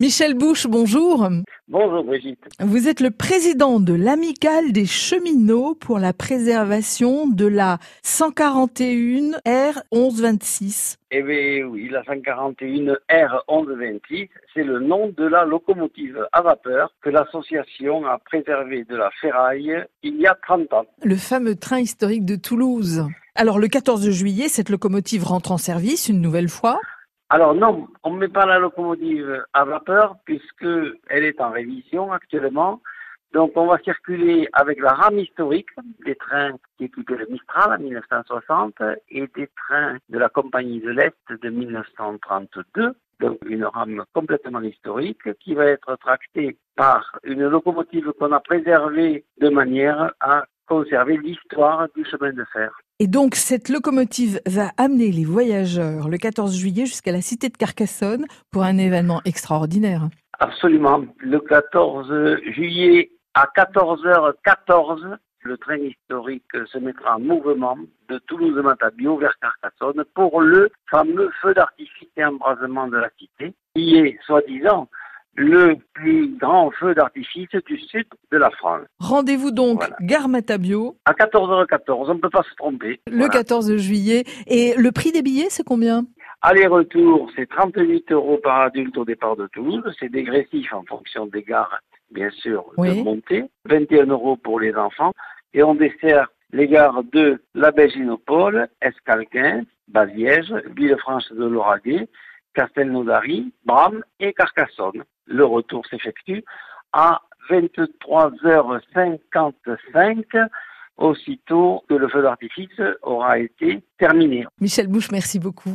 Michel Bouche, bonjour. Bonjour Brigitte. Vous êtes le président de l'amicale des cheminots pour la préservation de la 141 R 1126. Eh bien oui, la 141 R 1126, c'est le nom de la locomotive à vapeur que l'association a préservée de la ferraille il y a 30 ans. Le fameux train historique de Toulouse. Alors le 14 juillet, cette locomotive rentre en service une nouvelle fois. Alors non, on ne met pas la locomotive à vapeur puisque elle est en révision actuellement. Donc on va circuler avec la rame historique des trains qui équipaient le Mistral en 1960 et des trains de la Compagnie de l'Est de 1932. Donc une rame complètement historique qui va être tractée par une locomotive qu'on a préservée de manière à conserver l'histoire du chemin de fer. Et donc cette locomotive va amener les voyageurs le 14 juillet jusqu'à la cité de Carcassonne pour un événement extraordinaire. Absolument. Le 14 juillet à 14h14, le train historique se mettra en mouvement de Toulouse-Matabio vers Carcassonne pour le fameux feu d'artifice et embrasement de la cité, qui est soi-disant le plus grand feu d'artifice du sud de la France. Rendez-vous donc gare Matabio. À 14h14, on ne peut pas se tromper. Le 14 juillet. Et le prix des billets, c'est combien? Aller-retour, c'est 38 euros par adulte au départ de Toulouse. C'est dégressif en fonction des gares, bien sûr, de montée. 21 euros pour les enfants. Et on dessert les gares de La Béginopole, Escalquin, Baziège, Villefranche de Lauragais, Castelnaudary, Bram et Carcassonne. Le retour s'effectue à 23h55 aussitôt que le feu d'artifice aura été terminé. Michel Bouche, merci beaucoup.